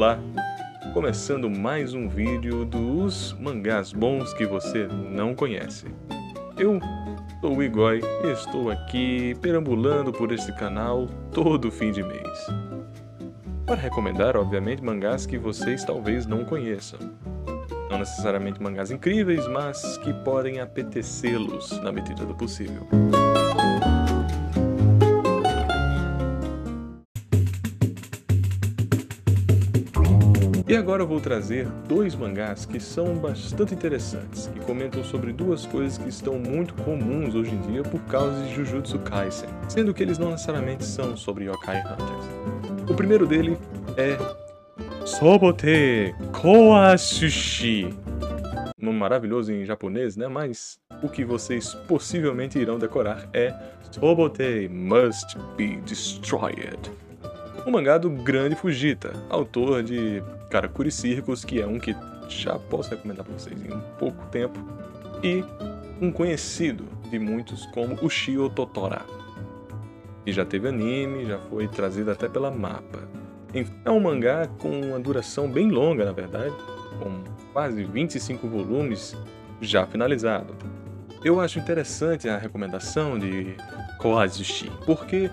Olá! Começando mais um vídeo dos mangás bons que você não conhece. Eu sou o Igoi e estou aqui perambulando por este canal todo fim de mês. Para recomendar, obviamente, mangás que vocês talvez não conheçam. Não necessariamente mangás incríveis, mas que podem apetecê-los na medida do possível. Agora eu vou trazer dois mangás que são bastante interessantes, que comentam sobre duas coisas que estão muito comuns hoje em dia por causa de Jujutsu Kaisen, sendo que eles não necessariamente são sobre Yokai Hunters. O primeiro dele é Sobote Koasushi. Nome maravilhoso em japonês, né? Mas o que vocês possivelmente irão decorar é Sobote Must Be Destroyed. O mangá do Grande Fujita, autor de Karakuri Circus, que é um que já posso recomendar para vocês em um pouco tempo, e um conhecido de muitos como Ushio Totora, que já teve anime, já foi trazido até pela mapa. É um mangá com uma duração bem longa, na verdade, com quase 25 volumes já finalizado. Eu acho interessante a recomendação de Koazushi, porque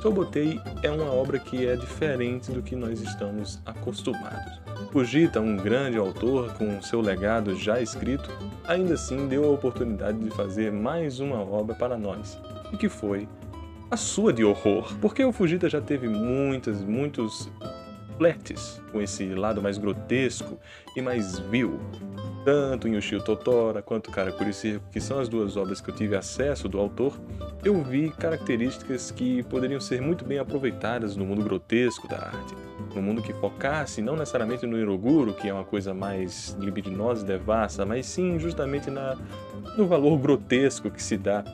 Sobotei é uma obra que é diferente do que nós estamos acostumados. Fujita, um grande autor com seu legado já escrito, ainda assim deu a oportunidade de fazer mais uma obra para nós, e que foi a sua de horror, porque o Fujita já teve muitas, muitos flertes com esse lado mais grotesco e mais vil tanto em Ushio Totora quanto Karakuri Circo, que são as duas obras que eu tive acesso do autor, eu vi características que poderiam ser muito bem aproveitadas no mundo grotesco da arte. No mundo que focasse não necessariamente no Iroguro, que é uma coisa mais libidinosa e devassa, mas sim justamente na, no valor grotesco que se dá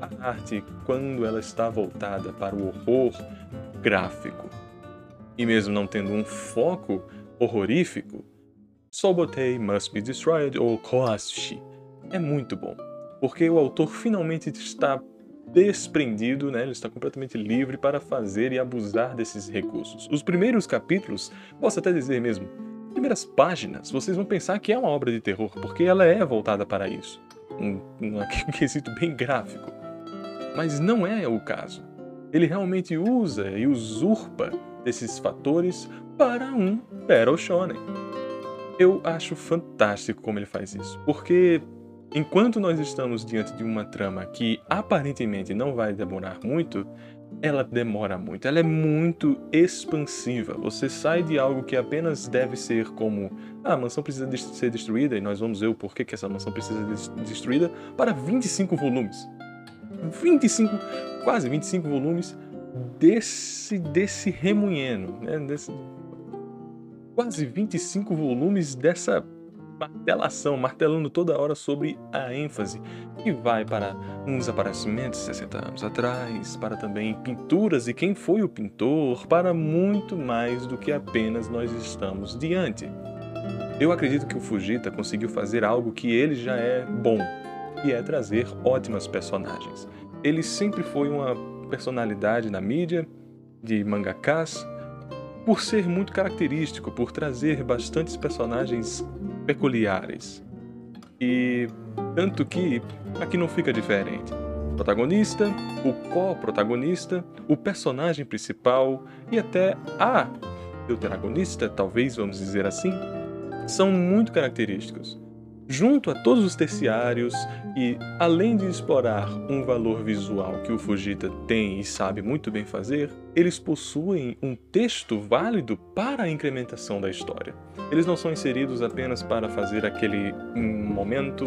à arte quando ela está voltada para o horror gráfico. E mesmo não tendo um foco horrorífico, Sobotei Must Be Destroyed ou Koasushi é muito bom, porque o autor finalmente está desprendido, né? ele está completamente livre para fazer e abusar desses recursos. Os primeiros capítulos, posso até dizer mesmo, primeiras páginas, vocês vão pensar que é uma obra de terror, porque ela é voltada para isso. Um, um, um quesito bem gráfico. Mas não é o caso. Ele realmente usa e usurpa desses fatores para um Battle Shonen. Eu acho fantástico como ele faz isso, porque enquanto nós estamos diante de uma trama que aparentemente não vai demorar muito, ela demora muito, ela é muito expansiva. Você sai de algo que apenas deve ser como ah, a mansão precisa de ser destruída e nós vamos ver o porquê que essa mansão precisa ser destruída para 25 volumes. 25, quase 25 volumes desse desse remunheno, né? Desse, quase 25 volumes dessa martelação, martelando toda hora sobre a ênfase, que vai para um desaparecimento 60 anos atrás, para também pinturas e quem foi o pintor, para muito mais do que apenas nós estamos diante. Eu acredito que o Fujita conseguiu fazer algo que ele já é bom, e é trazer ótimas personagens. Ele sempre foi uma personalidade na mídia, de mangakas, por ser muito característico, por trazer bastantes personagens peculiares. E tanto que aqui não fica diferente. O protagonista, o co-protagonista, o personagem principal e até a deuteragonista, talvez vamos dizer assim, são muito característicos junto a todos os terciários e, além de explorar um valor visual que o Fujita tem e sabe muito bem fazer, eles possuem um texto válido para a incrementação da história. Eles não são inseridos apenas para fazer aquele momento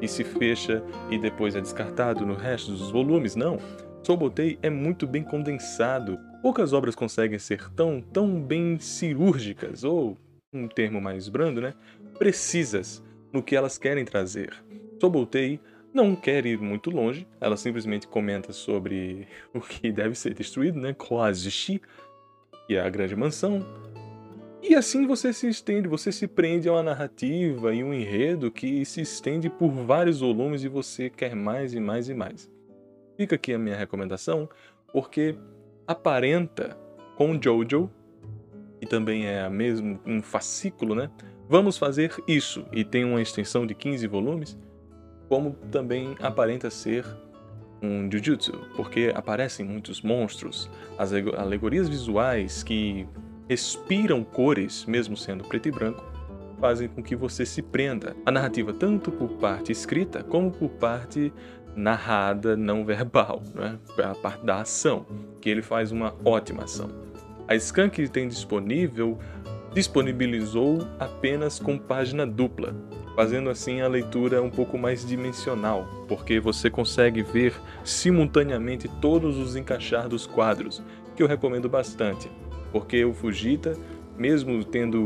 e se fecha e depois é descartado no resto dos volumes, não. Sobotei é muito bem condensado. Poucas obras conseguem ser tão, tão bem cirúrgicas, ou um termo mais brando, né? Precisas no que elas querem trazer. Sobotei não quer ir muito longe, ela simplesmente comenta sobre o que deve ser destruído, né? Koazushi, que é a grande mansão. E assim você se estende, você se prende a uma narrativa e um enredo que se estende por vários volumes e você quer mais e mais e mais. Fica aqui a minha recomendação, porque aparenta com Jojo e também é mesmo um fascículo, né? Vamos fazer isso e tem uma extensão de 15 volumes, como também aparenta ser um Jujutsu, porque aparecem muitos monstros, as alegorias visuais que respiram cores, mesmo sendo preto e branco, fazem com que você se prenda. A narrativa, tanto por parte escrita como por parte narrada não verbal, né? a parte da ação, que ele faz uma ótima ação. A Skank tem disponível disponibilizou apenas com página dupla, fazendo assim a leitura um pouco mais dimensional, porque você consegue ver simultaneamente todos os encaixar dos quadros, que eu recomendo bastante, porque o Fujita mesmo tendo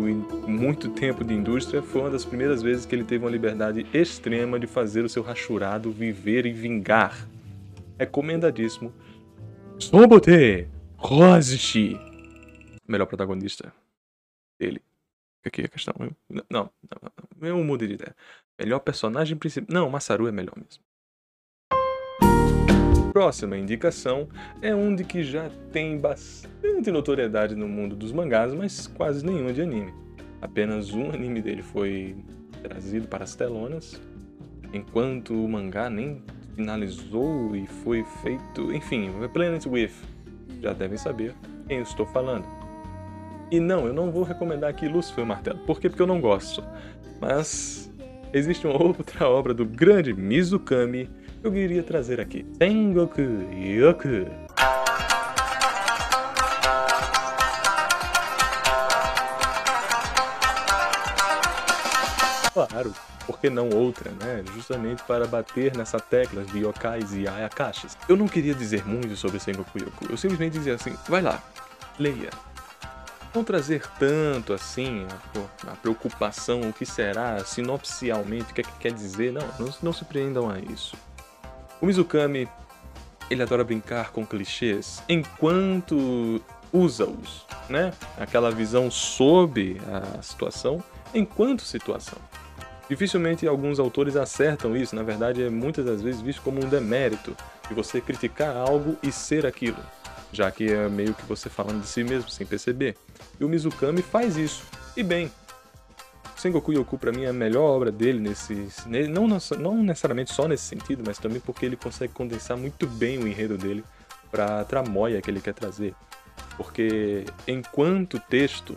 muito tempo de indústria, foi uma das primeiras vezes que ele teve uma liberdade extrema de fazer o seu rachurado viver e vingar. Recomendadíssimo. Sobote Rozishi. Melhor protagonista dele. Aqui a questão. Não, não, não. Eu mudei de ideia. Melhor personagem principal. Não, Masaru é melhor mesmo. Próxima indicação é um de que já tem bastante notoriedade no mundo dos mangás, mas quase nenhuma de anime. Apenas um anime dele foi trazido para as telonas, enquanto o mangá nem finalizou e foi feito. Enfim, Planet With. Já devem saber quem eu estou falando. E não, eu não vou recomendar aqui Lúcifer Martelo. Por quê? Porque eu não gosto. Mas existe uma outra obra do grande Mizukami eu queria trazer aqui. Sengoku Yoku. Claro, por que não outra, né? Justamente para bater nessa tecla de yokais e ayakashis. Eu não queria dizer muito sobre Sengoku Yoku, eu simplesmente dizia assim, vai lá, leia. Não trazer tanto assim a, a preocupação, o que será, sinopcialmente, o que, é que quer dizer, não, não, não se prendam a isso. O Mizukami, ele adora brincar com clichês enquanto usa-os, né? Aquela visão sobre a situação enquanto situação. Dificilmente alguns autores acertam isso, na verdade é muitas das vezes visto como um demérito de você criticar algo e ser aquilo, já que é meio que você falando de si mesmo sem perceber. E o Mizukami faz isso, e bem, Sengoku Yoku para mim é a melhor obra dele nesse, não, não necessariamente só nesse sentido, mas também porque ele consegue condensar muito bem o enredo dele para a tramóia que ele quer trazer. Porque enquanto texto,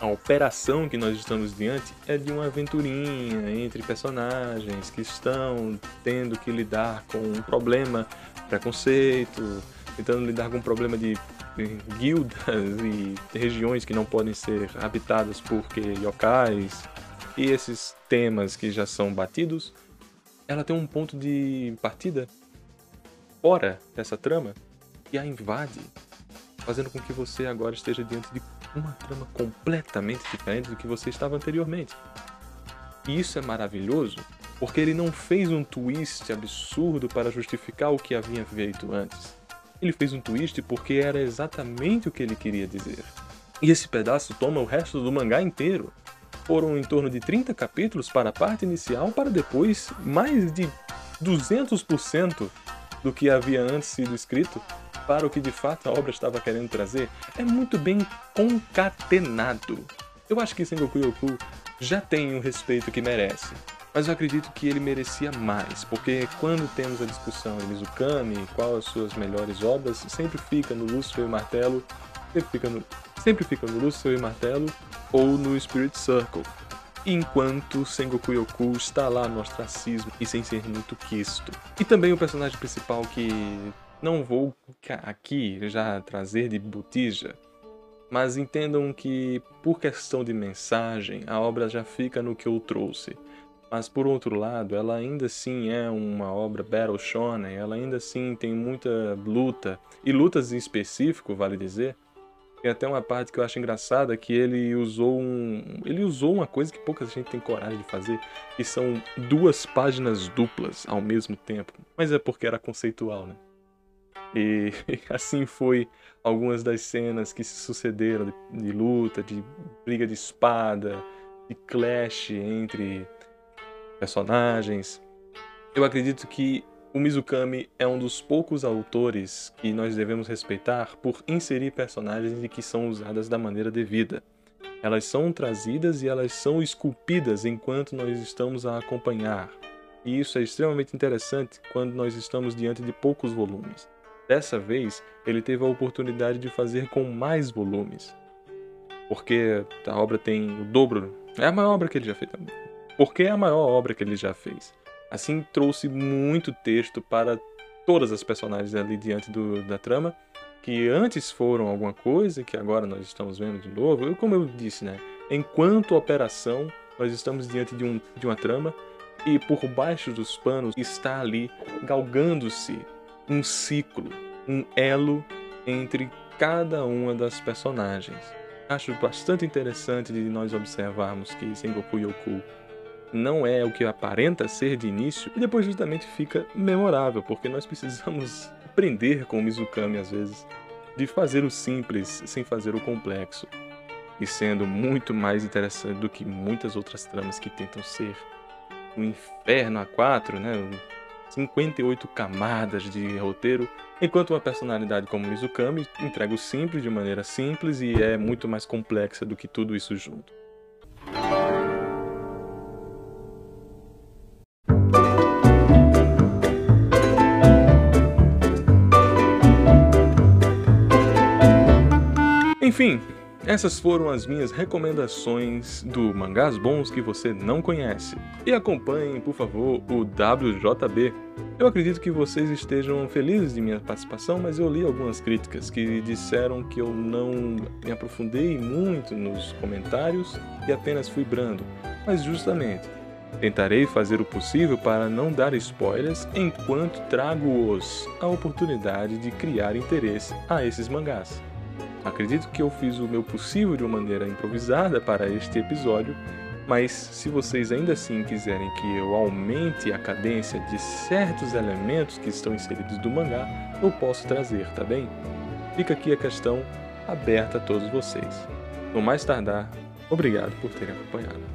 a operação que nós estamos diante é de uma aventurinha entre personagens que estão tendo que lidar com um problema, preconceito, tentando lidar com um problema de guildas e regiões que não podem ser habitadas por yokais e esses temas que já são batidos, ela tem um ponto de partida fora dessa trama que a invade, fazendo com que você agora esteja diante de uma trama completamente diferente do que você estava anteriormente. E isso é maravilhoso porque ele não fez um twist absurdo para justificar o que havia feito antes ele fez um twist porque era exatamente o que ele queria dizer. E esse pedaço toma o resto do mangá inteiro. Foram em torno de 30 capítulos para a parte inicial, para depois mais de 200% do que havia antes sido escrito para o que de fato a obra estava querendo trazer. É muito bem concatenado. Eu acho que Sengoku Yoku já tem o respeito que merece mas eu acredito que ele merecia mais, porque quando temos a discussão de Mizukami, qual as suas melhores obras, sempre fica no Lúcifer e Martelo, sempre fica no, sempre fica no Lúcifer e Martelo ou no Spirit Circle, enquanto Sengoku Yoku está lá no ostracismo e sem ser muito quisto. E também o personagem principal que não vou aqui já trazer de botija, mas entendam que por questão de mensagem a obra já fica no que eu trouxe. Mas por outro lado, ela ainda assim é uma obra battle shonen, ela ainda assim tem muita luta, e lutas em específico, vale dizer. Tem até uma parte que eu acho engraçada que ele usou um, ele usou uma coisa que pouca gente tem coragem de fazer, que são duas páginas duplas ao mesmo tempo. Mas é porque era conceitual, né? E assim foi algumas das cenas que se sucederam de, de luta, de briga de espada, de clash entre personagens. Eu acredito que O Mizukami é um dos poucos autores que nós devemos respeitar por inserir personagens que são usadas da maneira devida. Elas são trazidas e elas são esculpidas enquanto nós estamos a acompanhar. E isso é extremamente interessante quando nós estamos diante de poucos volumes. Dessa vez, ele teve a oportunidade de fazer com mais volumes. Porque a obra tem o dobro. É a maior obra que ele já fez. Porque é a maior obra que ele já fez. Assim, trouxe muito texto para todas as personagens ali diante do, da trama que antes foram alguma coisa, que agora nós estamos vendo de novo. Eu, como eu disse, né? Enquanto operação, nós estamos diante de, um, de uma trama e por baixo dos panos está ali galgando-se um ciclo, um elo entre cada uma das personagens. Acho bastante interessante de nós observarmos que Sengoku Yoku não é o que aparenta ser de início e depois justamente fica memorável, porque nós precisamos aprender com o Mizukami às vezes, de fazer o simples sem fazer o complexo, e sendo muito mais interessante do que muitas outras tramas que tentam ser um inferno a quatro, né? 58 camadas de roteiro, enquanto uma personalidade como Mizukami entrega o simples de maneira simples e é muito mais complexa do que tudo isso junto. Enfim, essas foram as minhas recomendações do Mangás Bons que você não conhece. E acompanhem, por favor, o WJB. Eu acredito que vocês estejam felizes de minha participação, mas eu li algumas críticas que disseram que eu não me aprofundei muito nos comentários e apenas fui brando. Mas justamente, tentarei fazer o possível para não dar spoilers enquanto trago-os a oportunidade de criar interesse a esses mangás. Acredito que eu fiz o meu possível de uma maneira improvisada para este episódio, mas se vocês ainda assim quiserem que eu aumente a cadência de certos elementos que estão inseridos do mangá, eu posso trazer, tá bem? Fica aqui a questão aberta a todos vocês. No mais tardar, obrigado por terem acompanhado.